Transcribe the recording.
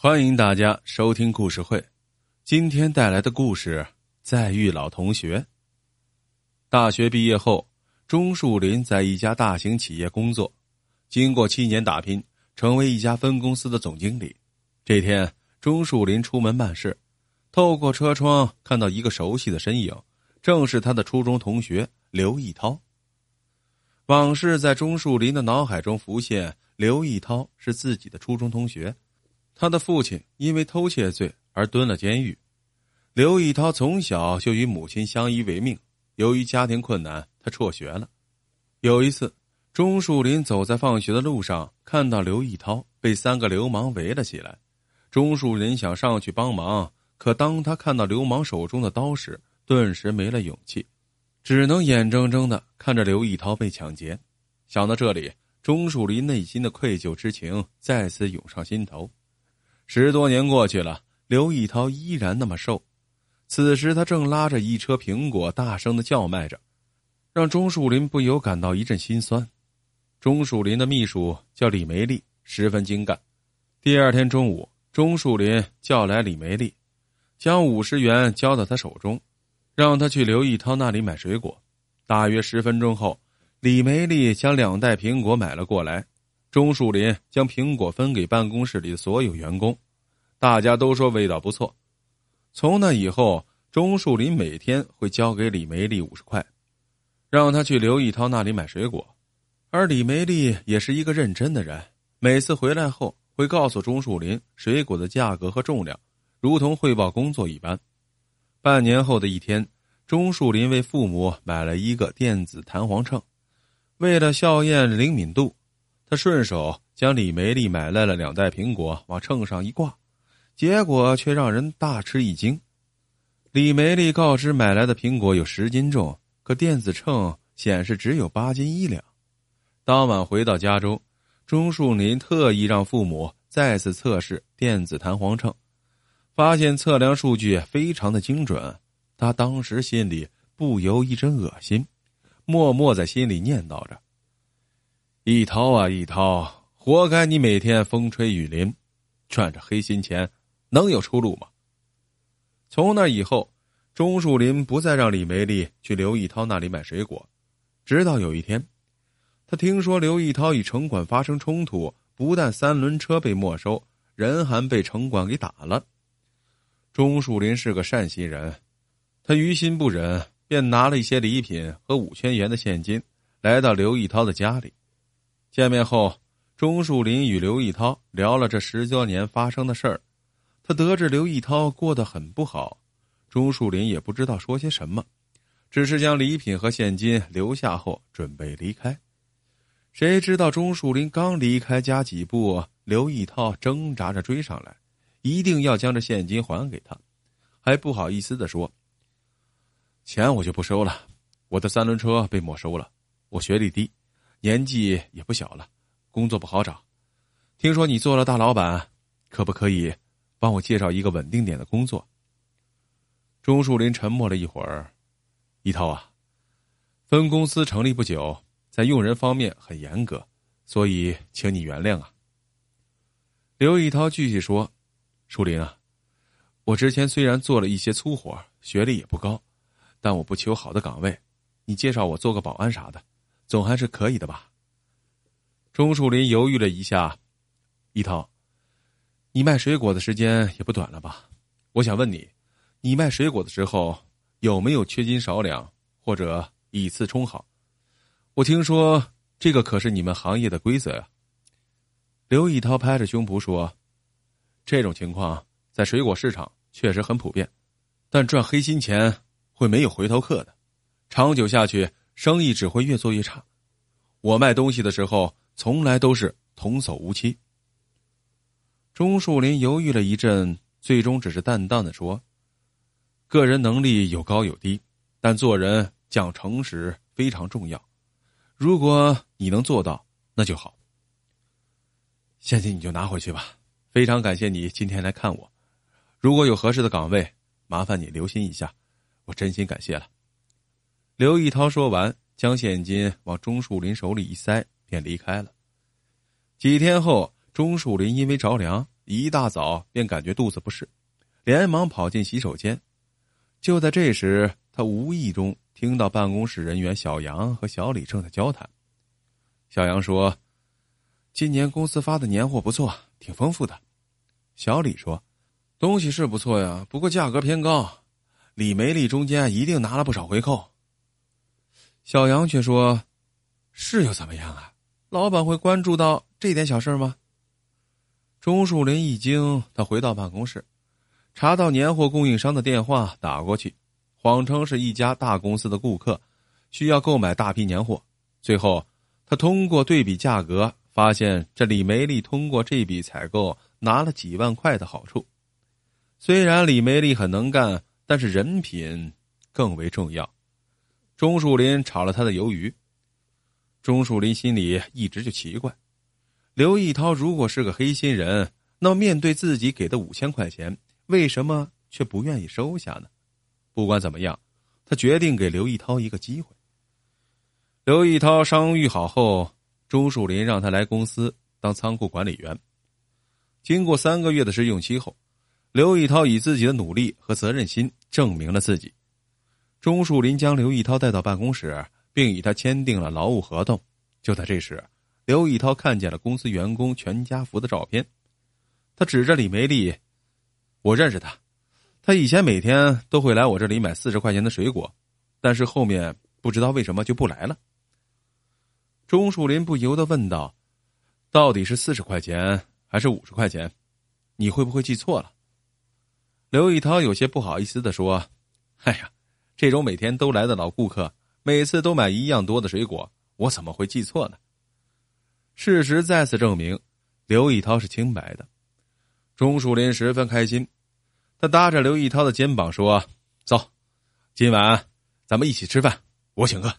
欢迎大家收听故事会。今天带来的故事《再遇老同学》。大学毕业后，钟树林在一家大型企业工作，经过七年打拼，成为一家分公司的总经理。这天，钟树林出门办事，透过车窗看到一个熟悉的身影，正是他的初中同学刘义涛。往事在钟树林的脑海中浮现，刘义涛是自己的初中同学。他的父亲因为偷窃罪而蹲了监狱，刘义涛从小就与母亲相依为命。由于家庭困难，他辍学了。有一次，钟树林走在放学的路上，看到刘义涛被三个流氓围了起来。钟树林想上去帮忙，可当他看到流氓手中的刀时，顿时没了勇气，只能眼睁睁的看着刘义涛被抢劫。想到这里，钟树林内心的愧疚之情再次涌上心头。十多年过去了，刘义涛依然那么瘦。此时他正拉着一车苹果，大声的叫卖着，让钟树林不由感到一阵心酸。钟树林的秘书叫李梅丽，十分精干。第二天中午，钟树林叫来李梅丽，将五十元交到他手中，让他去刘义涛那里买水果。大约十分钟后，李梅丽将两袋苹果买了过来。钟树林将苹果分给办公室里的所有员工，大家都说味道不错。从那以后，钟树林每天会交给李梅丽五十块，让他去刘义涛那里买水果。而李梅丽也是一个认真的人，每次回来后会告诉钟树林水果的价格和重量，如同汇报工作一般。半年后的一天，钟树林为父母买了一个电子弹簧秤，为了校验灵敏度。他顺手将李梅丽买来了两袋苹果往秤上一挂，结果却让人大吃一惊。李梅丽告知买来的苹果有十斤重，可电子秤显示只有八斤一两。当晚回到家中，钟树林特意让父母再次测试电子弹簧秤，发现测量数据非常的精准。他当时心里不由一阵恶心，默默在心里念叨着。一涛啊，一涛，活该你每天风吹雨淋，赚着黑心钱，能有出路吗？从那以后，钟树林不再让李梅丽去刘一涛那里买水果。直到有一天，他听说刘一涛与城管发生冲突，不但三轮车被没收，人还被城管给打了。钟树林是个善心人，他于心不忍，便拿了一些礼品和五千元的现金，来到刘一涛的家里。见面后，钟树林与刘义涛聊了这十多年发生的事儿。他得知刘义涛过得很不好，钟树林也不知道说些什么，只是将礼品和现金留下后准备离开。谁知道钟树林刚离开家几步，刘义涛挣扎着追上来，一定要将这现金还给他，还不好意思的说：“钱我就不收了，我的三轮车被没收了，我学历低。”年纪也不小了，工作不好找。听说你做了大老板，可不可以帮我介绍一个稳定点的工作？钟树林沉默了一会儿，一涛啊，分公司成立不久，在用人方面很严格，所以请你原谅啊。刘一涛继续说：“树林啊，我之前虽然做了一些粗活，学历也不高，但我不求好的岗位，你介绍我做个保安啥的。”总还是可以的吧。钟树林犹豫了一下，一涛，你卖水果的时间也不短了吧？我想问你，你卖水果的时候有没有缺斤少两或者以次充好？我听说这个可是你们行业的规则呀。刘一涛拍着胸脯说：“这种情况在水果市场确实很普遍，但赚黑心钱会没有回头客的，长久下去。”生意只会越做越差。我卖东西的时候，从来都是童叟无欺。钟树林犹豫了一阵，最终只是淡淡的说：“个人能力有高有低，但做人讲诚实非常重要。如果你能做到，那就好。现金你就拿回去吧。非常感谢你今天来看我。如果有合适的岗位，麻烦你留心一下，我真心感谢了。”刘义涛说完，将现金往钟树林手里一塞，便离开了。几天后，钟树林因为着凉，一大早便感觉肚子不适，连忙跑进洗手间。就在这时，他无意中听到办公室人员小杨和小李正在交谈。小杨说：“今年公司发的年货不错，挺丰富的。”小李说：“东西是不错呀，不过价格偏高，李梅丽中间一定拿了不少回扣。”小杨却说：“是又怎么样啊？老板会关注到这点小事吗？”钟树林一惊，他回到办公室，查到年货供应商的电话，打过去，谎称是一家大公司的顾客，需要购买大批年货。最后，他通过对比价格，发现这李梅丽通过这笔采购拿了几万块的好处。虽然李梅丽很能干，但是人品更为重要。钟树林炒了他的鱿鱼。钟树林心里一直就奇怪，刘义涛如果是个黑心人，那么面对自己给的五千块钱，为什么却不愿意收下呢？不管怎么样，他决定给刘义涛一个机会。刘义涛伤愈好后，钟树林让他来公司当仓库管理员。经过三个月的试用期后，刘义涛以自己的努力和责任心证明了自己。钟树林将刘义涛带到办公室，并与他签订了劳务合同。就在这时，刘义涛看见了公司员工全家福的照片，他指着李梅丽：“我认识他，他以前每天都会来我这里买四十块钱的水果，但是后面不知道为什么就不来了。”钟树林不由得问道：“到底是四十块钱还是五十块钱？你会不会记错了？”刘义涛有些不好意思的说：“哎呀。”这种每天都来的老顾客，每次都买一样多的水果，我怎么会记错呢？事实再次证明，刘义涛是清白的。钟树林十分开心，他搭着刘义涛的肩膀说：“走，今晚咱们一起吃饭，我请客。”